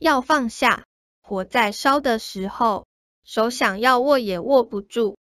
要放下火在烧的时候手想要握也握不住。